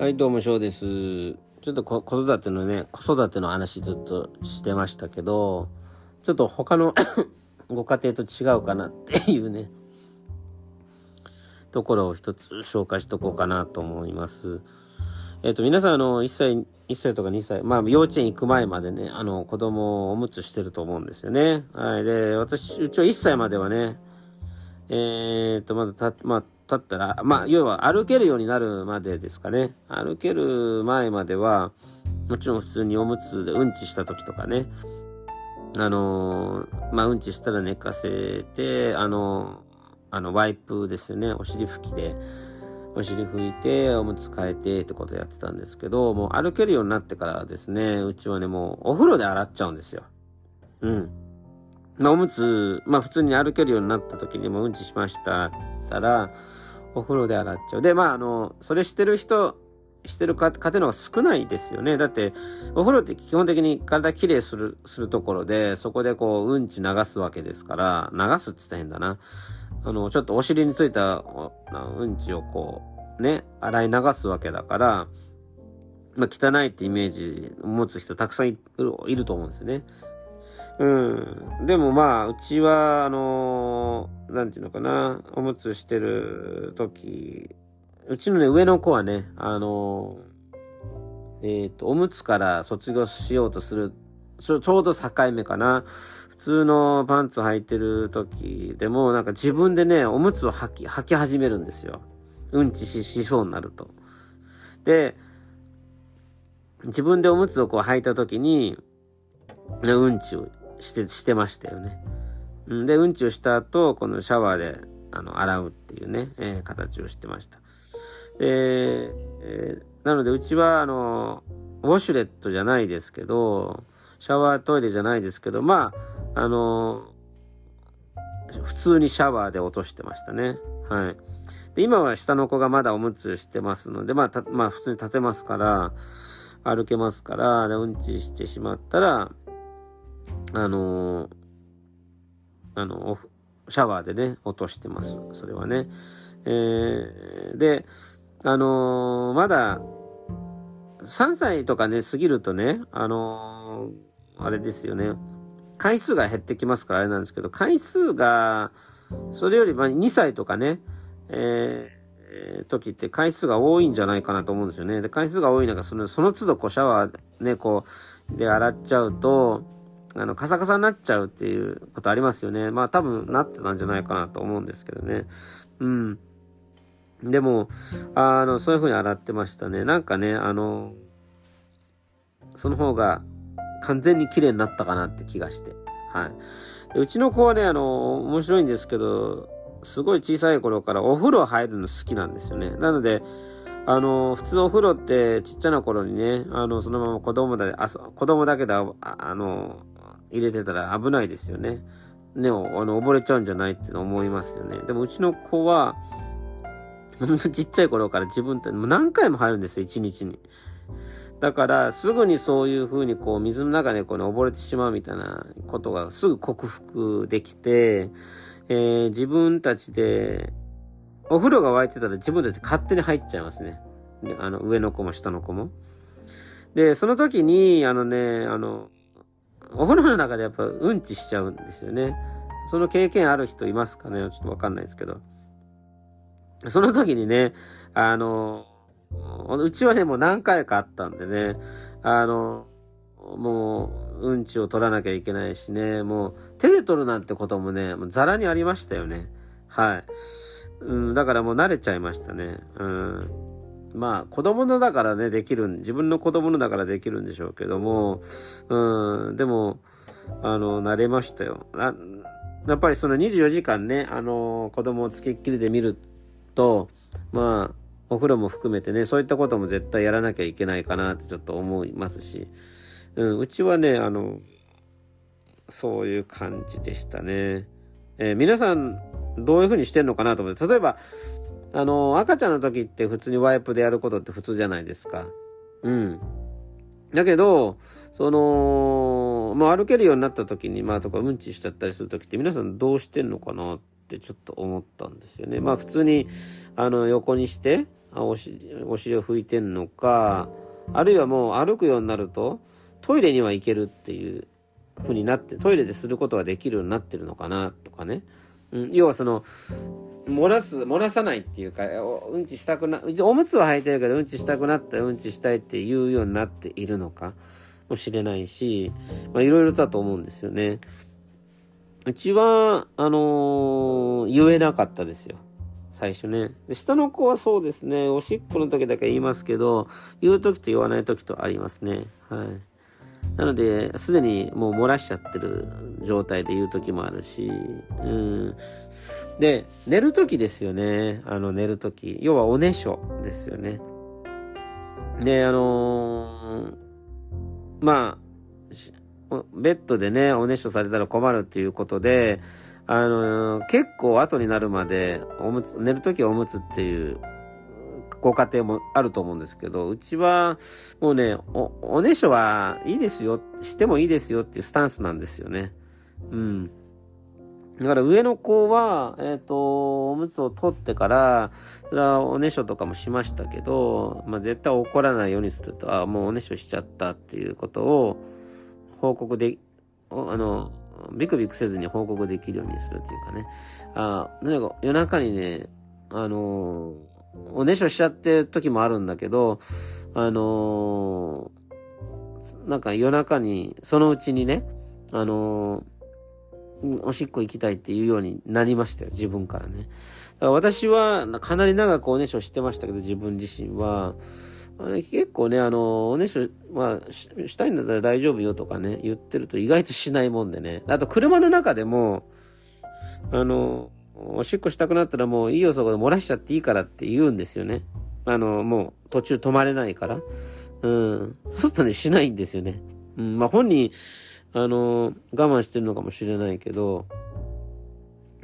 はい、どうも、翔です。ちょっと子育てのね、子育ての話ずっとしてましたけど、ちょっと他の ご家庭と違うかなっていうね、ところを一つ紹介しとこうかなと思います。えっ、と、皆さん、あの、1歳、1歳とか2歳、まあ、幼稚園行く前までね、あの、子供をおむつしてると思うんですよね。はい。で、私、うちは1歳まではね、えー、っと、まだた、まあ、立ったら、まあ、要は歩けるようになるまでですかね。歩ける前までは、もちろん普通におむつでうんちした時とかね、あのーまあ、うんちしたら寝かせて、あのーあの、ワイプですよね。お尻拭きで、お尻拭いて、おむつ替えてってことやってたんですけど、もう歩けるようになってからですね、うちはね、もうお風呂で洗っちゃうんですよ。うん。まあ、おむつ、まあ、普通に歩けるようになった時にもうんちしましたって言ったら、お風呂で洗っちゃう。で、まあ、あの、それしてる人、してる家家庭の方が少ないですよね。だって、お風呂って基本的に体きれいする、するところで、そこでこう、うんち流すわけですから、流すって言ったら変だな。あの、ちょっとお尻についたうんちをこう、ね、洗い流すわけだから、まあ、汚いってイメージ持つ人たくさんいいると思うんですよね。うん。でもまあ、うちは、あのーなんていうのかな、おむつしてる時、うちのね、上の子はね、あのーえっ、と、おむつから卒業しようとする、ちょちょうど境目かな。普通のパンツ履いてる時でも、なんか自分でね、おむつを履き、履き始めるんですよ。うんちし、しそうになると。で、自分でおむつをこう履いた時に、うんちをして、してましたよね。で、うんちをした後、このシャワーで、あの、洗うっていうね、えー形をしてました。で、えーなので、うちは、あの、ウォシュレットじゃないですけど、シャワートイレじゃないですけど、まあ、あの、普通にシャワーで落としてましたね。はい。で、今は下の子がまだおむつしてますので、まあ、たまあ、普通に立てますから、歩けますから、でうんちしてしまったら、あのーあの、おふシャワーでね、落としてます。それはね。えーで、あのーまだ、3歳とかね、過ぎるとね、あのーあれですよね。回数が減ってきますからあれなんですけど、回数が、それより、ま、2歳とかね、ええ時って回数が多いんじゃないかなと思うんですよね。で、回数が多い中、その、その都度こうシャワーね、こう、で洗っちゃうと、あの、カサカサになっちゃうっていうことありますよね。まあ多分なってたんじゃないかなと思うんですけどね。うん。でも、あの、そういう風に洗ってましたね。なんかね、あの、その方が完全に綺麗になったかなって気がして。はい。でうちの子はね、あの、面白いんですけど、すごい小さい頃からお風呂入るの好きなんですよね。なので、あの、普通お風呂ってちっちゃな頃にね、あの、そのまま子供だ、あ子供だけで、あの、入れてたら危ないですよね。ね、あの、溺れちゃうんじゃないって思いますよね。でもうちの子は、ほんとちっちゃい頃から自分ってもう何回も入るんですよ、一日に。だから、すぐにそういう風にこう、水の中でこう、ね、溺れてしまうみたいなことがすぐ克服できて、えー自分たちで、お風呂が沸いてたら自分たち勝手に入っちゃいますね。あの、上の子も下の子も。で、その時に、あのね、あの、お風呂の中でやっぱうんちしちゃうんですよね。その経験ある人いますかね？ちょっとわかんないですけど。その時にね、あの、うちはね、もう何回かあったんでね、あの、もう、うんちを取らなきゃいけないしね、もう、手で取るなんてこともね、もうザラにありましたよね。はい。うん、だからもう慣れちゃいましたね。うん。まあ、子供のだからね、できるん、自分の子供のだからできるんでしょうけども、うん、でも、あの、慣れましたよ。やっぱりその24時間ね、あの、子供をつきっきりで見ると、まあ、お風呂も含めてね、そういったことも絶対やらなきゃいけないかなってちょっと思いますし、うん、うちはね、あの、そういう感じでしたね。えー皆さん、どういうふうにしてんのかなと思って、例えば、あの、赤ちゃんの時って普通にワイプでやることって普通じゃないですか。うん。だけど、その、まあ、歩けるようになった時に、まあ、とか、うんちしちゃったりする時って皆さんどうしてんのかなってちょっと思ったんですよね。まあ、普通に、あの、横にして、おしお尻を拭いてんのか、あるいはもう歩くようになると、トイレには行けるっていう風になって、トイレですることができるようになってるのかなとかね。うん、要はその、漏らす、漏らさないっていうか、うんちしたくな、おむつは履いてるけど、うんちしたくなったらうんちしたいって言うようになっているのかもしれないし、まあいろいろだと思うんですよね。うちは、あのー、言えなかったですよ。最初ね。下の子はそうですね、おしっこの時だけ言いますけど、言う時と言わない時とありますね。はい。なので、すでにもう漏らしちゃってる状態で言う時もあるし、うん。で、寝る時ですよね。あの、寝る時。要はおねしょですよね。で、あのー、まあ、ベッドでね、おねしょされたら困るっていうことで、あのー、結構後になるまで、おむつ、寝る時はおむつっていうご家庭もあると思うんですけど、うちはもうね、お、おねしょはいいですよ、してもいいですよっていうスタンスなんですよね。うん。だから上の子は、えっ、ー、と、おむつを取ってから、それはおねしょとかもしましたけど、まあ、絶対怒らないようにすると、あ、もうおねしょしちゃったっていうことを報告で、あの、ビクビクせずに報告できるようにするというかね。あ、何か夜中にね、あのおねしょしちゃってる時もあるんだけど、あのなんか夜中に、そのうちにね、あのおしっこ行きたいっていうようになりましたよ、自分からね。だから私はかなり長くおねしょしてましたけど、自分自身は。結構ね、あの、おねしょ、まあし、したいんだったら大丈夫よとかね、言ってると意外としないもんでね。あと車の中でも、あの、おしっこしたくなったらもういいよそこで漏らしちゃっていいからって言うんですよね。あの、もう途中止まれないから。うん。そうするとね、しないんですよね。うん。まあ本人、あの、我慢してるのかもしれないけど、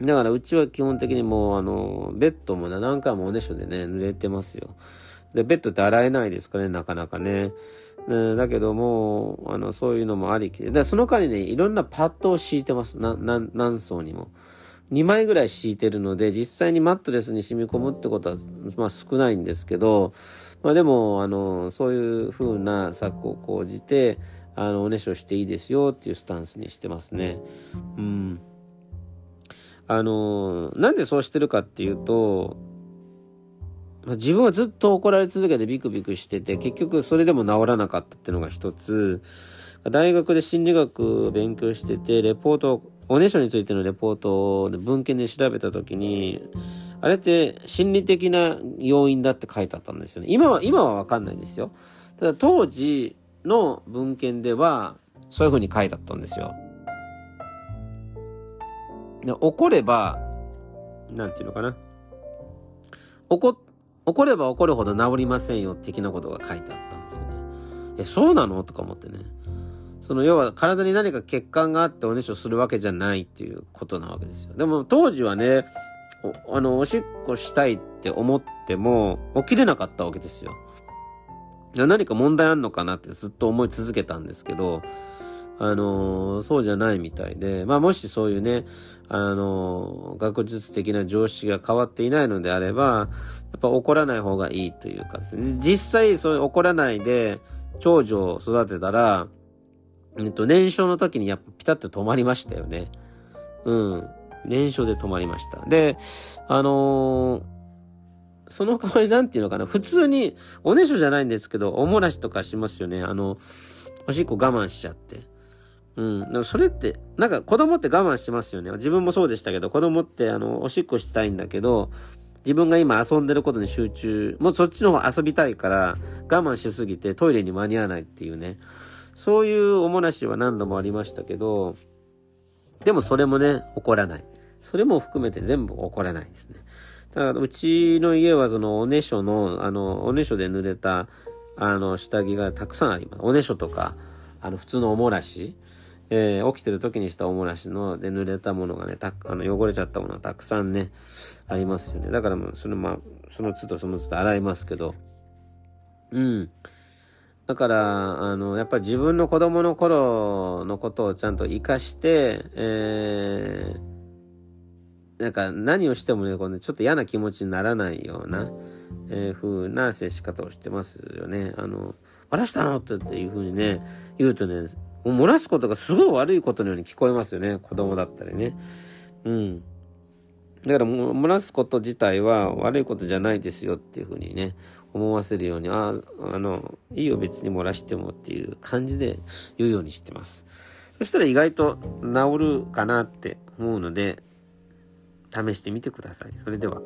だからうちは基本的にもうあの、ベッドもね、何回もおねしょでね、濡れてますよ。で、ベッドって洗えないですかね、なかなかね。ねだけども、あの、そういうのもありきで。で、その代わりね、いろんなパッドを敷いてます。な、な、何層にも。2枚ぐらい敷いてるので、実際にマットレスに染み込むってことは、まあ少ないんですけど、まあでも、あの、そういう風な策を講じて、あの、おねしょしていいですよっていうスタンスにしてますね。うん。あの、なんでそうしてるかっていうと、自分はずっと怒られ続けてビクビクしてて、結局それでも治らなかったっていうのが一つ、大学で心理学を勉強してて、レポート、おねしょについてのレポートで文献で調べたときに、あれって心理的な要因だって書いてあったんですよね。今は、今はわかんないんですよ。ただ当時、の文献では、そういう風に書いてあったんですよ。で怒れば、なんていうのかな。怒、怒れば怒るほど治りませんよ、的なことが書いてあったんですよね。え、そうなの？とか思ってね。その要は体に何か血管があっておねしょするわけじゃないっていうことなわけですよ。でも当時はね、あの、おしっこしたいって思っても起きれなかったわけですよ。何か問題あんのかなってずっと思い続けたんですけど、あの、そうじゃないみたいで、まあもしそういうね、あの、学術的な常識が変わっていないのであれば、やっぱ怒らない方がいいというかですね、実際そういう怒らないで長女を育てたら、えっと、年少の時にやっぱピタッと止まりましたよね。うん。年少で止まりました。で、あのーその代わりなんていうのかな、普通に、おねしょじゃないんですけど、おもらしとかしますよね。あの、おしっこ我慢しちゃって。うん。でもそれって、なんか子供って我慢しますよね。自分もそうでしたけど、子供ってあの、おしっこしたいんだけど、自分が今遊んでることに集中、もうそっちの方遊びたいから、我慢しすぎてトイレに間に合わないっていうね。そういうおもらしは何度もありましたけど、でもそれもね、起こらない。それも含めて全部起こらないですね。だからうちの家はそのおねしょの、あの、おねしょで濡れた、あの、下着がたくさんあります。おねしょとか、あの、普通のおもらし、えー、起きてる時にしたおもらしので濡れたものがね、たあの、汚れちゃったものはたくさんね、ありますよね。だからもう、そのまあ、その都度その都度洗いますけど、うん。だから、あの、やっぱり自分の子供の頃のことをちゃんと活かして、えー、なんか何をしてもね、このちょっと嫌な気持ちにならないような、えー、風な接し方をしてますよね。あの、漏らしたの？っていう風にね、言うとね、漏らすことがすごい悪いことのように聞こえますよね。子供だったりね。うん。だから漏らすこと自体は悪いことじゃないですよっていうふうにね、思わせるように、ああ、あの、いいよ別に漏らしてもっていう感じで言うようにしてます。そしたら意外と治るかなって思うので、試してみてください。それでは。